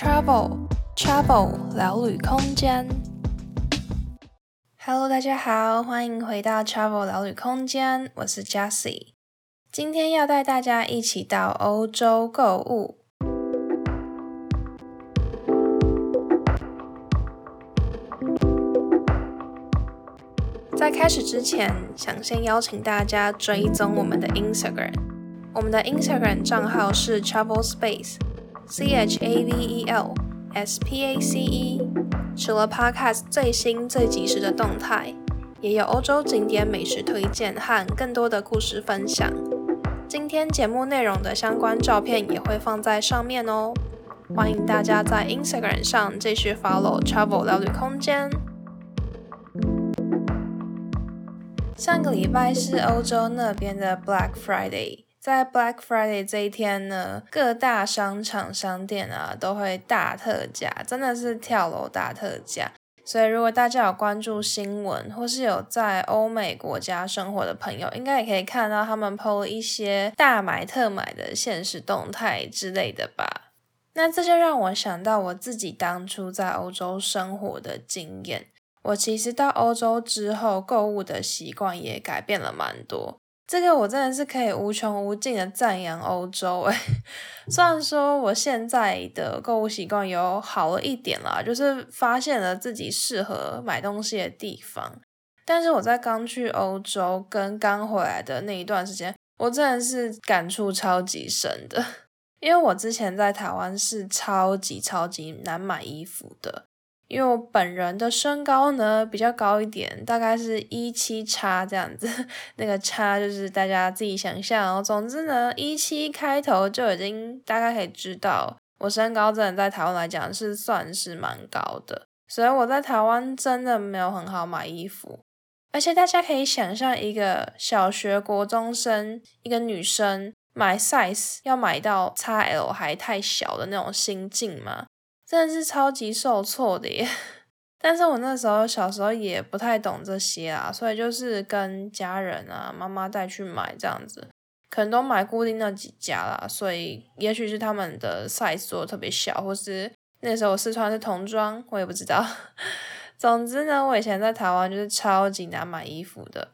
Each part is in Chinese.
Travel Travel 聊旅空间。Hello，大家好，欢迎回到 Travel 聊旅空间，我是 Jessie。今天要带大家一起到欧洲购物。在开始之前，想先邀请大家追踪我们的 Instagram。我们的 Instagram 账号是 Travel Space C H A V E L S P A C E。除了 Podcast 最新最及时的动态，也有欧洲景点美食推荐和更多的故事分享。今天节目内容的相关照片也会放在上面哦。欢迎大家在 Instagram 上继续 follow Travel 聊旅空间。上个礼拜是欧洲那边的 Black Friday，在 Black Friday 这一天呢，各大商场商店啊都会大特价，真的是跳楼大特价。所以如果大家有关注新闻，或是有在欧美国家生活的朋友，应该也可以看到他们 PO 一些大买特买的现实动态之类的吧。那这就让我想到我自己当初在欧洲生活的经验。我其实到欧洲之后，购物的习惯也改变了蛮多。这个我真的是可以无穷无尽的赞扬欧洲诶。虽然说我现在的购物习惯有好了一点啦，就是发现了自己适合买东西的地方，但是我在刚去欧洲跟刚回来的那一段时间，我真的是感触超级深的。因为我之前在台湾是超级超级难买衣服的。因为我本人的身高呢比较高一点，大概是一七叉这样子，那个叉就是大家自己想象哦。总之呢，一七开头就已经大概可以知道，我身高真的在台湾来讲是算是蛮高的，所以我在台湾真的没有很好买衣服，而且大家可以想象一个小学国中生，一个女生买 size 要买到 XL 还太小的那种心境吗？真的是超级受挫的耶，但是我那时候小时候也不太懂这些啊，所以就是跟家人啊、妈妈带去买这样子，可能都买固定那几家啦，所以也许是他们的 size 做的特别小，或是那时候我试穿的是童装，我也不知道。总之呢，我以前在台湾就是超级难买衣服的，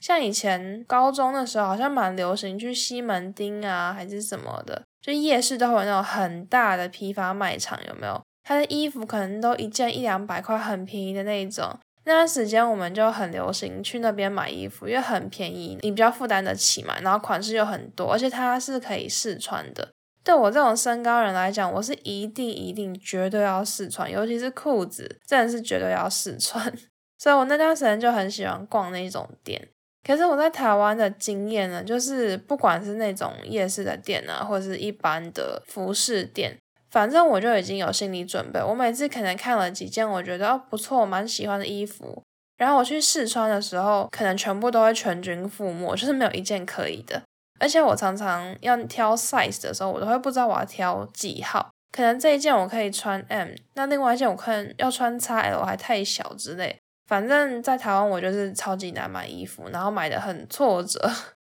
像以前高中的时候好像蛮流行去西门町啊，还是什么的。就夜市都会有那种很大的批发卖场，有没有？他的衣服可能都一件一两百块，很便宜的那一种。那段时间我们就很流行去那边买衣服，因为很便宜，你比较负担得起嘛。然后款式又很多，而且它是可以试穿的。对我这种身高人来讲，我是一定一定绝对要试穿，尤其是裤子，真的是绝对要试穿。所以我那段时间就很喜欢逛那种店。可是我在台湾的经验呢，就是不管是那种夜市的店啊，或者是一般的服饰店，反正我就已经有心理准备。我每次可能看了几件我觉得哦不错，蛮喜欢的衣服，然后我去试穿的时候，可能全部都会全军覆没，就是没有一件可以的。而且我常常要挑 size 的时候，我都会不知道我要挑几号。可能这一件我可以穿 M，那另外一件我可能要穿 XL 还太小之类。反正，在台湾我就是超级难买衣服，然后买的很挫折，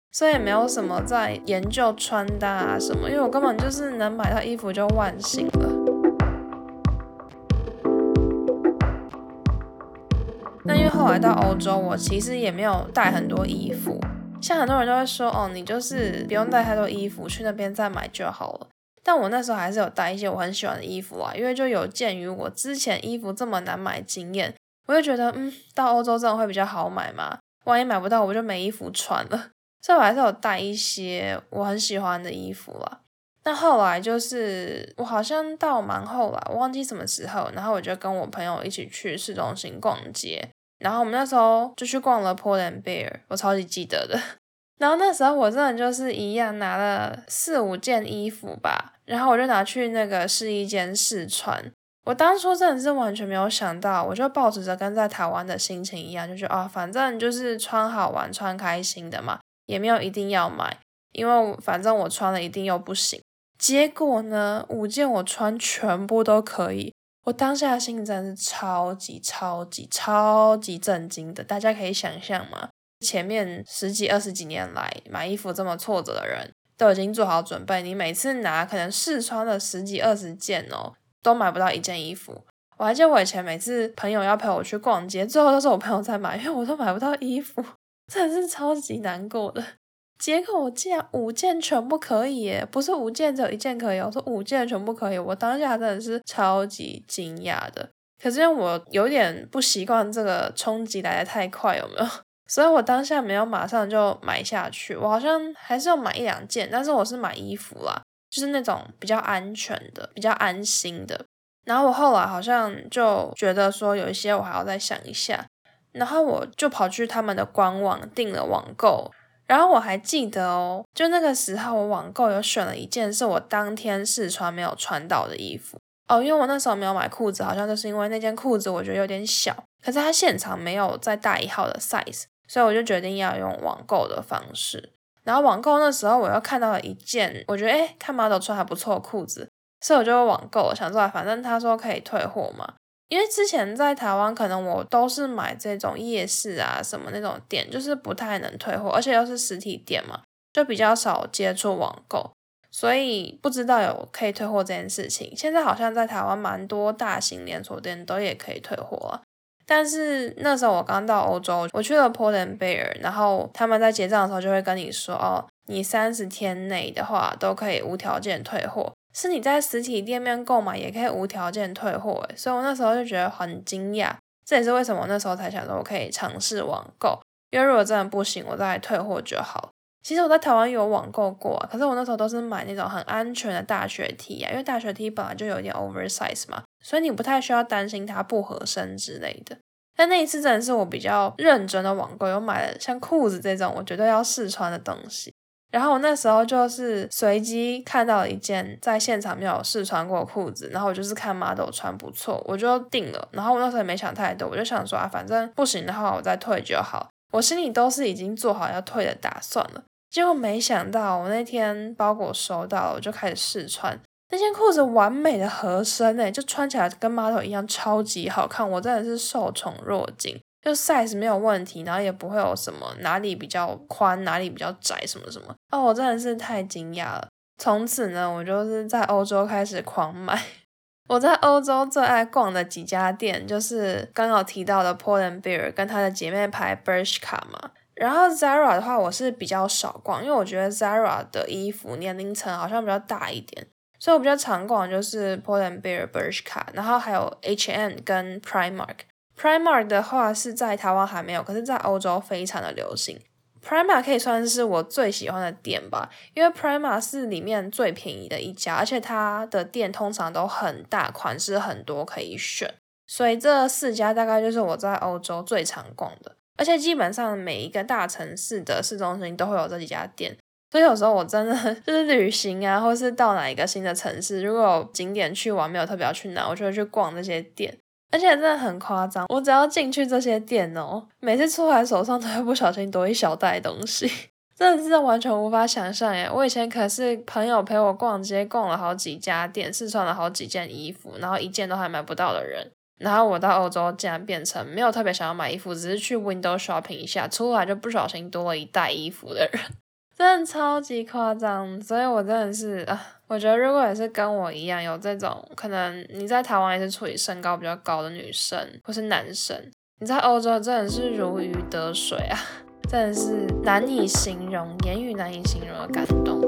所以也没有什么在研究穿搭啊什么，因为我根本就是能买到衣服就万幸了。那因为后来到欧洲，我其实也没有带很多衣服，像很多人都会说，哦，你就是不用带太多衣服，去那边再买就好了。但我那时候还是有带一些我很喜欢的衣服啊，因为就有鉴于我之前衣服这么难买经验。我就觉得，嗯，到欧洲这种会比较好买嘛，万一买不到，我就没衣服穿了。所以我还是有带一些我很喜欢的衣服啦。那后来就是我好像到蛮后来，我忘记什么时候，然后我就跟我朋友一起去市中心逛街，然后我们那时候就去逛了 Paul and Bear，我超级记得的。然后那时候我真的就是一样拿了四五件衣服吧，然后我就拿去那个试衣间试穿。我当初真的是完全没有想到，我就抱着着跟在台湾的心情一样，就觉得啊，反正就是穿好玩、穿开心的嘛，也没有一定要买，因为反正我穿了一定又不行。结果呢，五件我穿全部都可以，我当下的心情真的是超级超级超级震惊的。大家可以想象吗？前面十几二十几年来买衣服这么挫折的人，都已经做好准备，你每次拿可能试穿了十几二十件哦。都买不到一件衣服。我还记得我以前每次朋友要陪我去逛街，最后都是我朋友在买，因为我都买不到衣服，真的是超级难过的。结果我竟然五件全部可以耶，不是五件只有一件可以，我说五件全部可以，我当下真的是超级惊讶的。可是因为我有点不习惯这个冲击来得太快，有没有？所以我当下没有马上就买下去，我好像还是要买一两件，但是我是买衣服啦，就是那种比较安全的、比较安心的。然后我后来好像就觉得说有一些我还要再想一下，然后我就跑去他们的官网订了网购。然后我还记得哦，就那个时候我网购有选了一件是我当天试穿没有穿到的衣服哦，因为我那时候没有买裤子，好像就是因为那件裤子我觉得有点小，可是它现场没有再大一号的 size。所以我就决定要用网购的方式，然后网购那时候我又看到了一件，我觉得诶，看 model 穿还不错的裤子，所以我就网购，想说反正他说可以退货嘛，因为之前在台湾可能我都是买这种夜市啊什么那种店，就是不太能退货，而且又是实体店嘛，就比较少接触网购，所以不知道有可以退货这件事情。现在好像在台湾蛮多大型连锁店都也可以退货了。但是那时候我刚到欧洲，我去了 Pull&Bear，然后他们在结账的时候就会跟你说，哦，你三十天内的话都可以无条件退货，是你在实体店面购买也可以无条件退货，诶，所以我那时候就觉得很惊讶，这也是为什么那时候才想说我可以尝试网购，因为如果真的不行，我再来退货就好。其实我在台湾有网购过，可是我那时候都是买那种很安全的大学 T 啊，因为大学 T 本来就有点 oversize 嘛，所以你不太需要担心它不合身之类的。但那一次真的是我比较认真的网购，有买了像裤子这种我绝对要试穿的东西。然后我那时候就是随机看到了一件在现场没有试穿过裤子，然后我就是看 model 穿不错，我就定了。然后我那时候也没想太多，我就想说啊，反正不行的话我再退就好。我心里都是已经做好要退的打算了。结果没想到，我那天包裹收到了，我就开始试穿那件裤子，完美的合身诶，就穿起来跟 model 一样，超级好看。我真的是受宠若惊，就 size 没有问题，然后也不会有什么哪里比较宽，哪里比较窄什么什么。哦，我真的是太惊讶了。从此呢，我就是在欧洲开始狂买。我在欧洲最爱逛的几家店，就是刚刚提到的 poland bear 跟它的姐妹牌 Bershka 嘛。然后 Zara 的话，我是比较少逛，因为我觉得 Zara 的衣服年龄层好像比较大一点，所以我比较常逛就是 Poland Bear、Bershka，然后还有 H&M 跟 Primark。Primark 的话是在台湾还没有，可是在欧洲非常的流行。Primark 可以算是我最喜欢的店吧，因为 Primark 是里面最便宜的一家，而且它的店通常都很大，款式很多可以选，所以这四家大概就是我在欧洲最常逛的。而且基本上每一个大城市的市中心都会有这几家店，所以有时候我真的 就是旅行啊，或是到哪一个新的城市，如果景点去玩没有特别要去哪，我就会去逛这些店。而且真的很夸张，我只要进去这些店哦，每次出来手上都会不小心多一小袋东西，真的是完全无法想象耶！我以前可是朋友陪我逛街，逛了好几家店，试穿了好几件衣服，然后一件都还买不到的人。然后我到欧洲竟然变成没有特别想要买衣服，只是去 window shopping 一下，出来就不小心多了一袋衣服的人，真的超级夸张。所以我真的是啊，我觉得如果也是跟我一样有这种可能，你在台湾也是处于身高比较高的女生或是男生，你在欧洲真的是如鱼得水啊，真的是难以形容，言语难以形容的感动。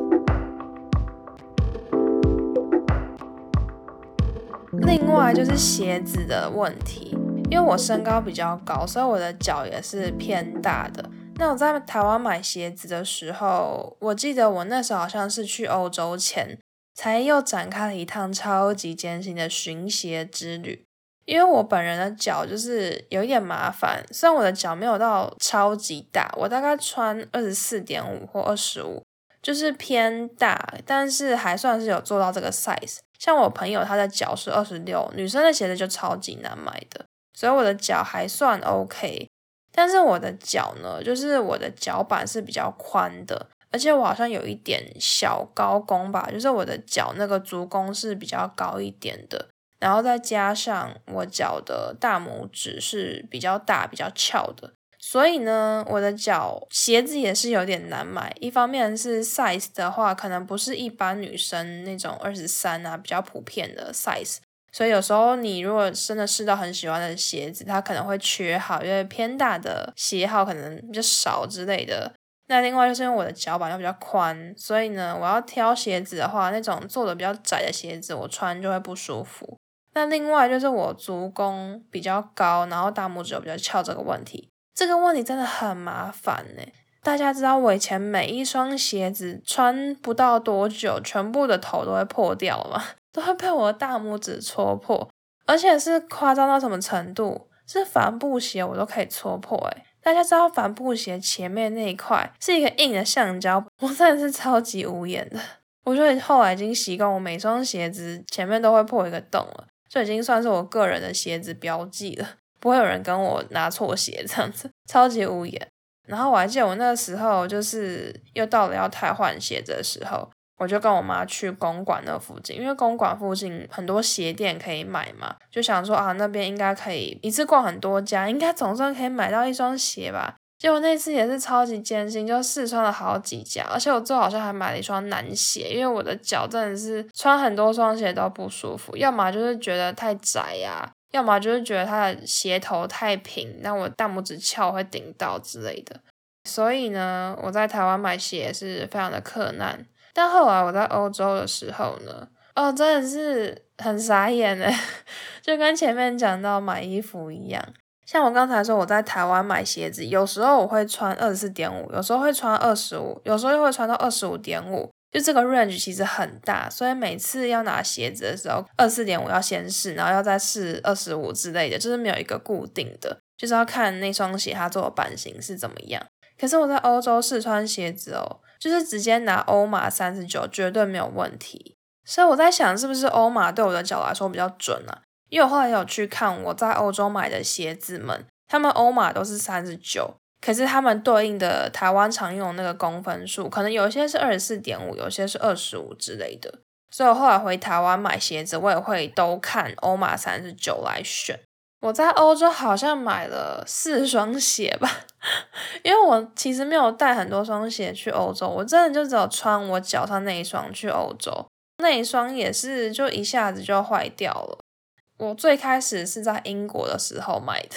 另外就是鞋子的问题，因为我身高比较高，所以我的脚也是偏大的。那我在台湾买鞋子的时候，我记得我那时候好像是去欧洲前，才又展开了一趟超级艰辛的寻鞋之旅。因为我本人的脚就是有一点麻烦，虽然我的脚没有到超级大，我大概穿二十四点五或二十五。就是偏大，但是还算是有做到这个 size。像我朋友他的脚是二十六，女生的鞋子就超级难买的，所以我的脚还算 OK。但是我的脚呢，就是我的脚板是比较宽的，而且我好像有一点小高弓吧，就是我的脚那个足弓是比较高一点的，然后再加上我脚的大拇指是比较大、比较翘的。所以呢，我的脚鞋子也是有点难买。一方面是 size 的话，可能不是一般女生那种二十三啊比较普遍的 size，所以有时候你如果真的试到很喜欢的鞋子，它可能会缺号，因为偏大的鞋号可能比较少之类的。那另外就是因为我的脚板又比较宽，所以呢，我要挑鞋子的话，那种做的比较窄的鞋子，我穿就会不舒服。那另外就是我足弓比较高，然后大拇指又比较翘，这个问题，这个问题真的很麻烦呢。大家知道我以前每一双鞋子穿不到多久，全部的头都会破掉吗？都会被我的大拇指戳破，而且是夸张到什么程度？是帆布鞋我都可以戳破诶。大家知道帆布鞋前面那一块是一个硬的橡胶，我真的是超级无言的。我觉得后来已经习惯，我每双鞋子前面都会破一个洞了，这已经算是我个人的鞋子标记了，不会有人跟我拿错鞋这样子，超级无言。然后我还记得我那个时候就是又到了要太换鞋子的时候。我就跟我妈去公馆那附近，因为公馆附近很多鞋店可以买嘛，就想说啊，那边应该可以一次逛很多家，应该总算可以买到一双鞋吧。结果那次也是超级艰辛，就试穿了好几家，而且我最好像还买了一双男鞋，因为我的脚真的是穿很多双鞋都不舒服，要么就是觉得太窄呀、要么就是觉得它的鞋头太平，那我大拇指翘会顶到之类的。所以呢，我在台湾买鞋是非常的困难。但后来我在欧洲的时候呢，哦，真的是很傻眼诶，就跟前面讲到买衣服一样。像我刚才说，我在台湾买鞋子，有时候我会穿二十四点五，有时候会穿二十五，有时候又会穿到二十五点五，就这个 range 其实很大。所以每次要拿鞋子的时候，二十四点五要先试，然后要再试二十五之类的，就是没有一个固定的，就是要看那双鞋它做的版型是怎么样。可是我在欧洲试穿鞋子哦。就是直接拿欧码三十九，绝对没有问题。所以我在想，是不是欧码对我的脚来说比较准啊？因为我后来有去看我在欧洲买的鞋子们，他们欧码都是三十九，可是他们对应的台湾常用的那个公分数，可能有些是二十四点五，有些是二十五之类的。所以我后来回台湾买鞋子，我也会都看欧码三十九来选。我在欧洲好像买了四双鞋吧，因为我其实没有带很多双鞋去欧洲，我真的就只有穿我脚上那一双去欧洲，那一双也是就一下子就坏掉了。我最开始是在英国的时候买的，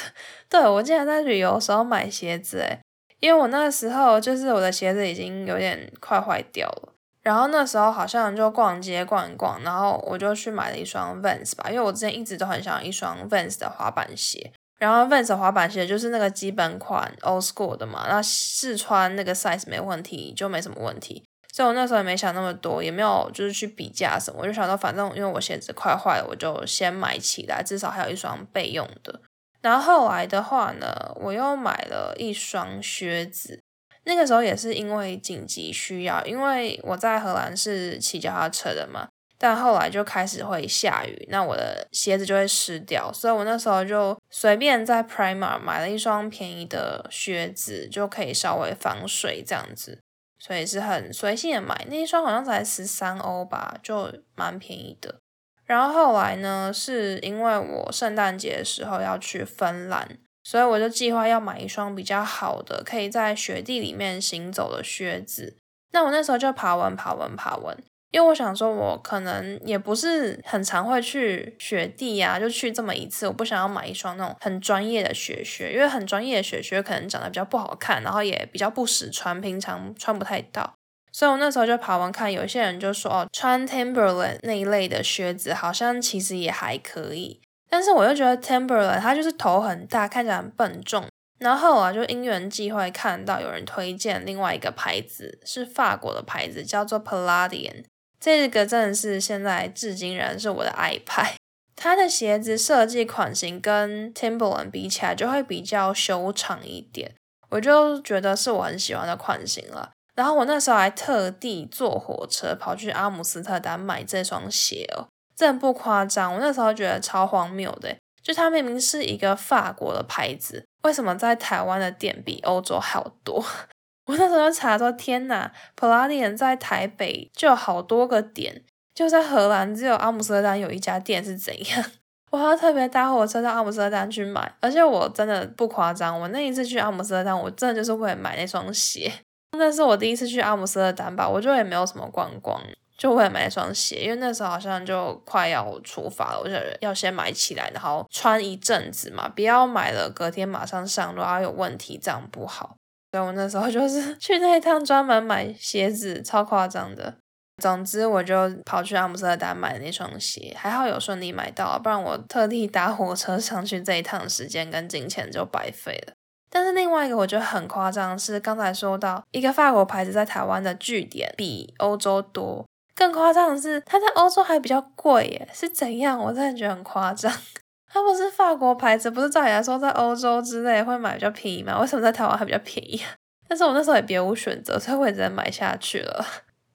对，我竟然在旅游的时候买鞋子诶，因为我那个时候就是我的鞋子已经有点快坏掉了。然后那时候好像就逛街逛一逛，然后我就去买了一双 Vans 吧，因为我之前一直都很想要一双 Vans 的滑板鞋。然后 Vans 滑板鞋就是那个基本款 Old School 的嘛，那试穿那个 size 没问题，就没什么问题。所以我那时候也没想那么多，也没有就是去比价什么，我就想到反正因为我鞋子快坏了，我就先买起来，至少还有一双备用的。然后后来的话呢，我又买了一双靴子。那个时候也是因为紧急需要，因为我在荷兰是骑脚踏车的嘛，但后来就开始会下雨，那我的鞋子就会湿掉，所以我那时候就随便在 Primark 买了一双便宜的靴子，就可以稍微防水这样子，所以是很随性的买，那一双好像才十三欧吧，就蛮便宜的。然后后来呢，是因为我圣诞节的时候要去芬兰。所以我就计划要买一双比较好的，可以在雪地里面行走的靴子。那我那时候就爬文爬文爬文，因为我想说，我可能也不是很常会去雪地呀，就去这么一次，我不想要买一双那种很专业的雪靴，因为很专业的雪靴可能长得比较不好看，然后也比较不实穿，平常穿不太到。所以我那时候就爬文看，有一些人就说，哦，穿 Timberland 那一类的靴子，好像其实也还可以。但是我又觉得 Timberland 它就是头很大，看起来很笨重。然后啊，就因缘际会看到有人推荐另外一个牌子，是法国的牌子，叫做 Palladian。这个真的是现在至今仍是我的爱牌。它的鞋子设计款型跟 Timberland 比起来，就会比较修长一点。我就觉得是我很喜欢的款型了。然后我那时候还特地坐火车跑去阿姆斯特丹买这双鞋哦。真不夸张，我那时候觉得超荒谬的，就它明明是一个法国的牌子，为什么在台湾的店比欧洲还要多？我那时候查说，天哪，Palladian 在台北就有好多个点，就在荷兰只有阿姆斯特丹有一家店是怎样？我还要特别搭火车到阿姆斯特丹去买，而且我真的不夸张，我那一次去阿姆斯特丹，我真的就是为了买那双鞋。那是我第一次去阿姆斯特丹吧，我就也没有什么观光。就为了买一双鞋，因为那时候好像就快要出发了，我就要先买起来，然后穿一阵子嘛，不要买了隔天马上上路，然后有问题，这样不好。所以我那时候就是 去那一趟专门买鞋子，超夸张的。总之，我就跑去阿姆斯特丹买那双鞋，还好有顺利买到，不然我特地搭火车上去这一趟时间跟金钱就白费了。但是另外一个我觉得很夸张是，刚才说到一个法国牌子在台湾的据点比欧洲多，更夸张的是它在欧洲还比较贵耶，是怎样？我真的觉得很夸张。它不是法国牌子，不是照理来说在欧洲之类会买比较便宜吗？为什么在台湾还比较便宜？但是我那时候也别无选择，所以我也只能买下去了。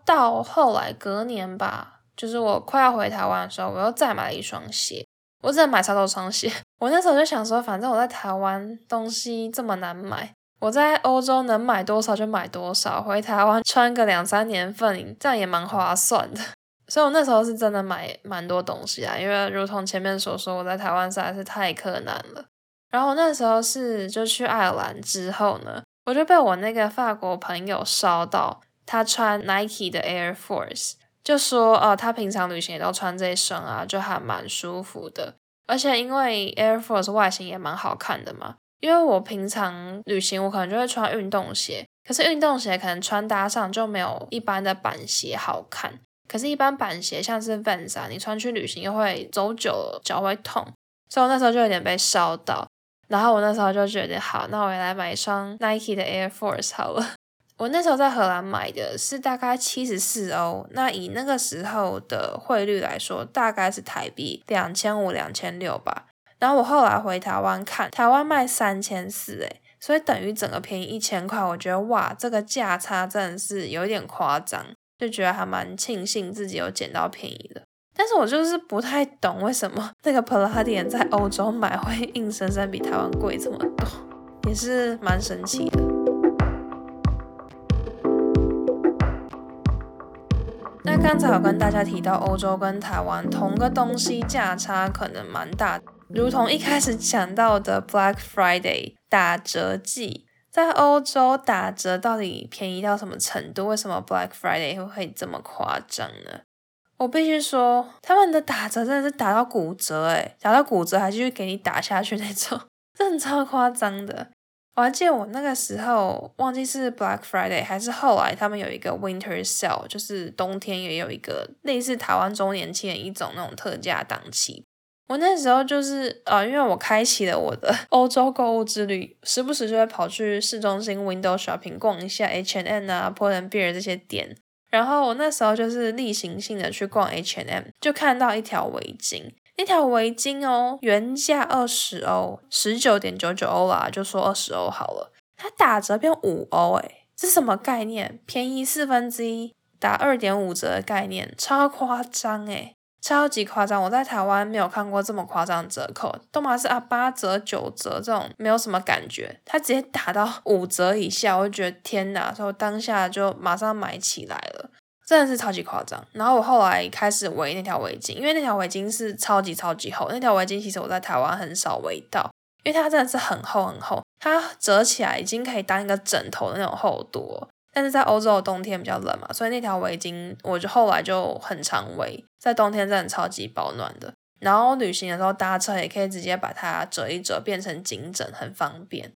到后来隔年吧，就是我快要回台湾的时候，我又再买了一双鞋。我只能买超多双鞋。我那时候就想说，反正我在台湾东西这么难买，我在欧洲能买多少就买多少，回台湾穿个两三年份，这样也蛮划算的。所以我那时候是真的买蛮多东西啊，因为如同前面所说，我在台湾实在是太困难了。然后我那时候是就去爱尔兰之后呢，我就被我那个法国朋友烧到，他穿 Nike 的 Air Force。就说哦，他平常旅行也都穿这一双啊，就还蛮舒服的。而且因为 Air Force 外形也蛮好看的嘛，因为我平常旅行我可能就会穿运动鞋，可是运动鞋可能穿搭上就没有一般的板鞋好看。可是，一般板鞋像是 Vans 啊，你穿去旅行又会走久了脚会痛，所以我那时候就有点被烧到。然后我那时候就觉得好，那我也来买一双 Nike 的 Air Force 好了。我那时候在荷兰买的是大概七十四欧，那以那个时候的汇率来说，大概是台币两千五、两千六吧。然后我后来回台湾看，台湾卖三千四，诶，所以等于整个便宜一千块。我觉得哇，这个价差真的是有点夸张，就觉得还蛮庆幸自己有捡到便宜的。但是我就是不太懂为什么那个 Palladium 在欧洲买会硬生生比台湾贵这么多，也是蛮神奇的。那刚才有跟大家提到，欧洲跟台湾同个东西价差可能蛮大，如同一开始讲到的 Black Friday 打折季，在欧洲打折到底便宜到什么程度？为什么 Black Friday 会这么夸张呢？我必须说，他们的打折真的是打到骨折，诶，打到骨折还继续给你打下去那种，真的超夸张的。我还记得我那个时候忘记是 Black Friday 还是后来他们有一个 Winter Sale，就是冬天也有一个类似台湾周年庆的一种那种特价档期。我那时候就是呃，因为我开启了我的 欧洲购物之旅，时不时就会跑去市中心 Window Shopping 逛一下 H and M 啊、Pull&Bear 这些店。然后我那时候就是例行性的去逛 H and M，就看到一条围巾。那条围巾哦，原价二十欧，十九点九九欧啦，就说二十欧好了。它打折变五欧，诶，这什么概念？便宜四分之一，打二点五折的概念，超夸张诶，超级夸张！我在台湾没有看过这么夸张的折扣，都嘛是啊八折九折这种，没有什么感觉。它直接打到 五折以下，我就觉得天哪！所以我当下就马上买起来了。真的是超级夸张，然后我后来开始围那条围巾，因为那条围巾是超级超级厚。那条围巾其实我在台湾很少围到，因为它真的是很厚很厚，它折起来已经可以当一个枕头的那种厚度。但是在欧洲的冬天比较冷嘛，所以那条围巾我就后来就很常围，在冬天真的超级保暖的。然后旅行的时候搭车也可以直接把它折一折变成颈枕，很方便。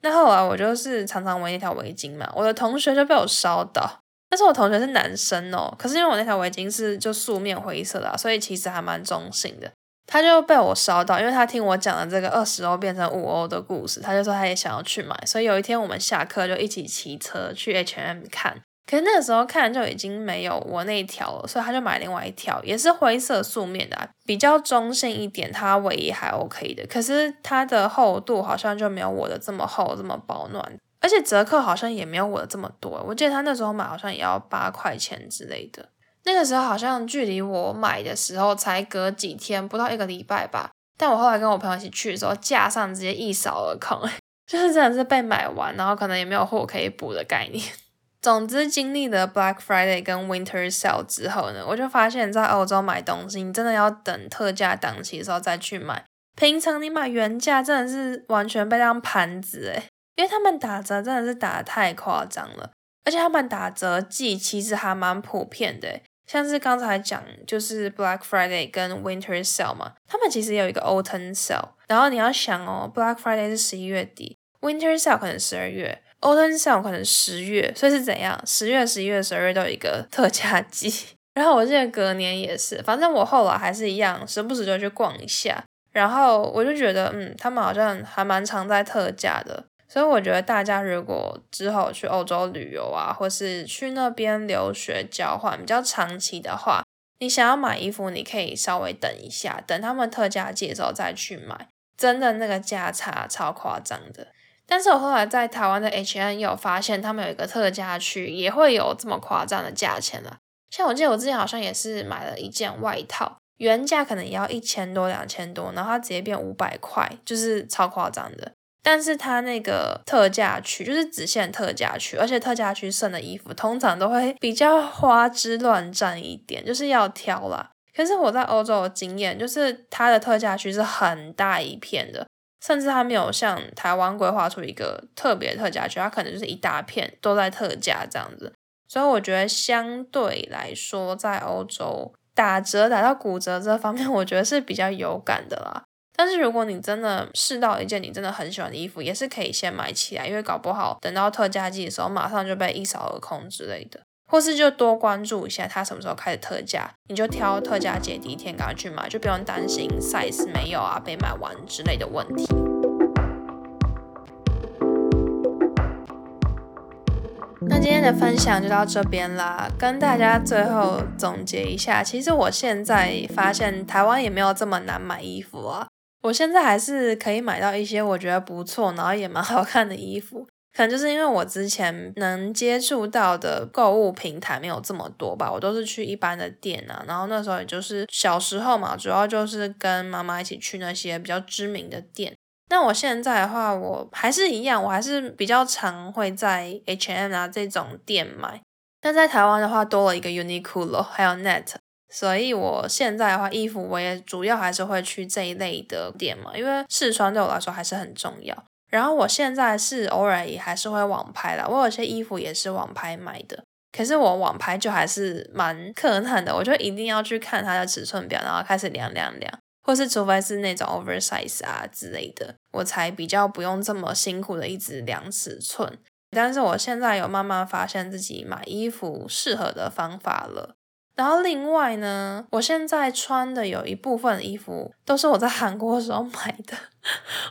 那后来我就是常常围那条围巾嘛，我的同学就被我烧到。但是我同学是男生哦，可是因为我那条围巾是就素面灰色的，所以其实还蛮中性的。他就被我烧到，因为他听我讲了这个二十欧变成五欧的故事，他就说他也想要去买。所以有一天我们下课就一起骑车去 H&M 看，可是那个时候看就已经没有我那一条了，所以他就买另外一条，也是灰色素面的啊，比较中性一点，它围也还 OK 的，可是它的厚度好像就没有我的这么厚，这么保暖。而且折扣好像也没有我的这么多，我记得他那时候买好像也要八块钱之类的。那个时候好像距离我买的时候才隔几天，不到一个礼拜吧。但我后来跟我朋友一起去的时候，架上直接一扫而空，就是真的是被买完，然后可能也没有货可以补的概念。总之，经历了 Black Friday 跟 Winter Sale 之后呢，我就发现，在欧洲买东西，你真的要等特价档期的时候再去买。平常你买原价真的是完全被当盘子诶因为他们打折真的是打得太夸张了，而且他们打折季其实还蛮普遍的。像是刚才讲就是 Black Friday 跟 Winter Sale 嘛，他们其实有一个 Autumn Sale。然后你要想哦，Black Friday 是十一月底，Winter Sale 可能十二月，Autumn Sale 可能十月，所以是怎样？十月、十一月、十二月都有一个特价季。然后我记得隔年也是，反正我后来还是一样，时不时就去逛一下。然后我就觉得，嗯，他们好像还蛮常在特价的。所以我觉得大家如果之后去欧洲旅游啊，或是去那边留学交换比较长期的话，你想要买衣服，你可以稍微等一下，等他们特价季的时候再去买。真的那个价差超夸张的。但是我后来在台湾的 H N 有发现，他们有一个特价区，也会有这么夸张的价钱了。像我记得我之前好像也是买了一件外套，原价可能也要一千多、两千多，然后它直接变五百块，就是超夸张的。但是它那个特价区就是只限特价区，而且特价区剩的衣服通常都会比较花枝乱颤一点，就是要挑啦。可是我在欧洲的经验就是它的特价区是很大一片的，甚至它没有像台湾规划出一个特别特价区，它可能就是一大片都在特价这样子。所以我觉得相对来说，在欧洲打折打到骨折这方面，我觉得是比较有感的啦。但是如果你真的试到一件你真的很喜欢的衣服，也是可以先买起来，因为搞不好等到特价季的时候，马上就被一扫而空之类的。或是就多关注一下它什么时候开始特价，你就挑特价节第一天赶快去买，就不用担心 size 没有啊，被买完之类的问题。那今天的分享就到这边啦，跟大家最后总结一下，其实我现在发现台湾也没有这么难买衣服啊。我现在还是可以买到一些我觉得不错，然后也蛮好看的衣服，可能就是因为我之前能接触到的购物平台没有这么多吧，我都是去一般的店啊，然后那时候也就是小时候嘛，主要就是跟妈妈一起去那些比较知名的店。那我现在的话，我还是一样，我还是比较常会在 H&M 啊这种店买，但在台湾的话多了一个 Uniqlo，还有 Net。所以我现在的话，衣服我也主要还是会去这一类的店嘛，因为试穿对我来说还是很重要。然后我现在是偶尔也还是会网拍啦，我有些衣服也是网拍买的，可是我网拍就还是蛮困难的，我就一定要去看它的尺寸表，然后开始量量量，或是除非是那种 oversize 啊之类的，我才比较不用这么辛苦的一直量尺寸。但是我现在有慢慢发现自己买衣服适合的方法了。然后另外呢，我现在穿的有一部分衣服都是我在韩国的时候买的。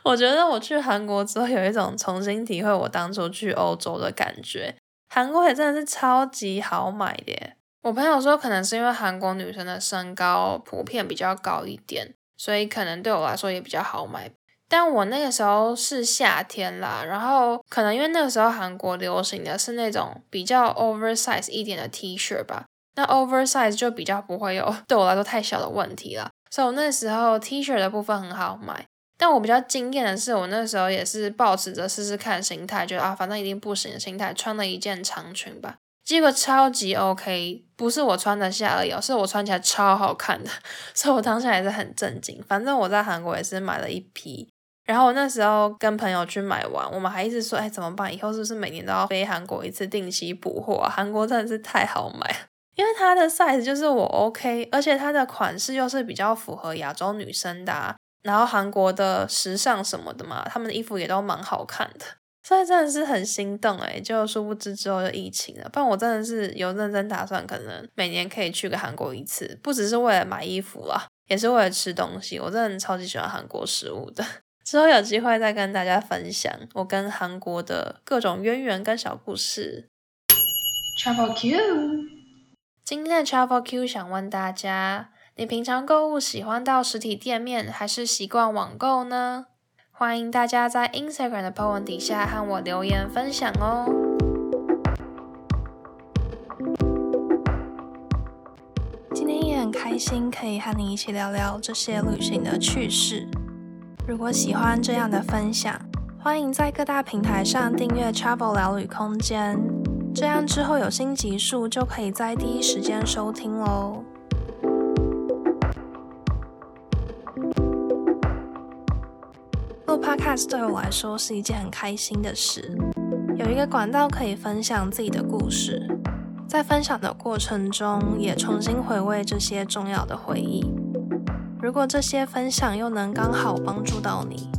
我觉得我去韩国之后有一种重新体会我当初去欧洲的感觉。韩国也真的是超级好买的耶。我朋友说，可能是因为韩国女生的身高普遍比较高一点，所以可能对我来说也比较好买。但我那个时候是夏天啦，然后可能因为那个时候韩国流行的是那种比较 oversize 一点的 T 恤吧。那 oversize 就比较不会有对我来说太小的问题了，所以我那时候 T 恤的部分很好买。但我比较惊艳的是，我那时候也是抱持着试试看心态，觉得啊，反正一定不行的心态，穿了一件长裙吧，结果超级 OK，不是我穿得下而已，是我穿起来超好看的，所以我当下也是很震惊。反正我在韩国也是买了一批，然后我那时候跟朋友去买完，我们还一直说，哎，怎么办？以后是不是每年都要飞韩国一次，定期补货啊？韩国真的是太好买。因为它的 size 就是我 OK，而且它的款式又是比较符合亚洲女生的啊，然后韩国的时尚什么的嘛，他们的衣服也都蛮好看的，所以真的是很心动诶，就殊不知之后就疫情了，不然我真的是有认真打算，可能每年可以去个韩国一次，不只是为了买衣服啦，也是为了吃东西。我真的超级喜欢韩国食物的，之后有机会再跟大家分享我跟韩国的各种渊源跟小故事。Travel Q。今天的 Travel Q 想问大家：你平常购物喜欢到实体店面，还是习惯网购呢？欢迎大家在 Instagram 的 po 文底下和我留言分享哦。今天也很开心可以和你一起聊聊这些旅行的趣事。如果喜欢这样的分享，欢迎在各大平台上订阅 Travel 聊旅空间。这样之后有新集数就可以在第一时间收听喽。录 Podcast 对我来说是一件很开心的事，有一个管道可以分享自己的故事。在分享的过程中，也重新回味这些重要的回忆。如果这些分享又能刚好帮助到你，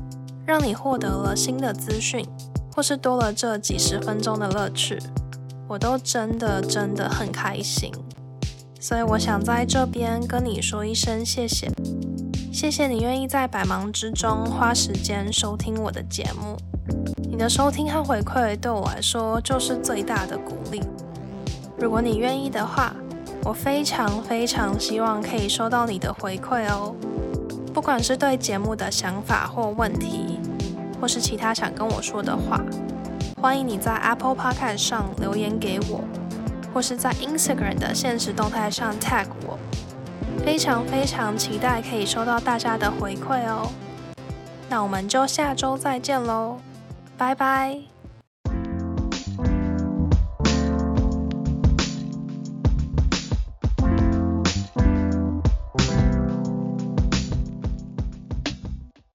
让你获得了新的资讯，或是多了这几十分钟的乐趣，我都真的真的很开心。所以我想在这边跟你说一声谢谢，谢谢你愿意在百忙之中花时间收听我的节目。你的收听和回馈对我来说就是最大的鼓励。如果你愿意的话，我非常非常希望可以收到你的回馈哦。不管是对节目的想法或问题，或是其他想跟我说的话，欢迎你在 Apple Podcast 上留言给我，或是在 Instagram 的现实动态上 tag 我。非常非常期待可以收到大家的回馈哦。那我们就下周再见喽，拜拜。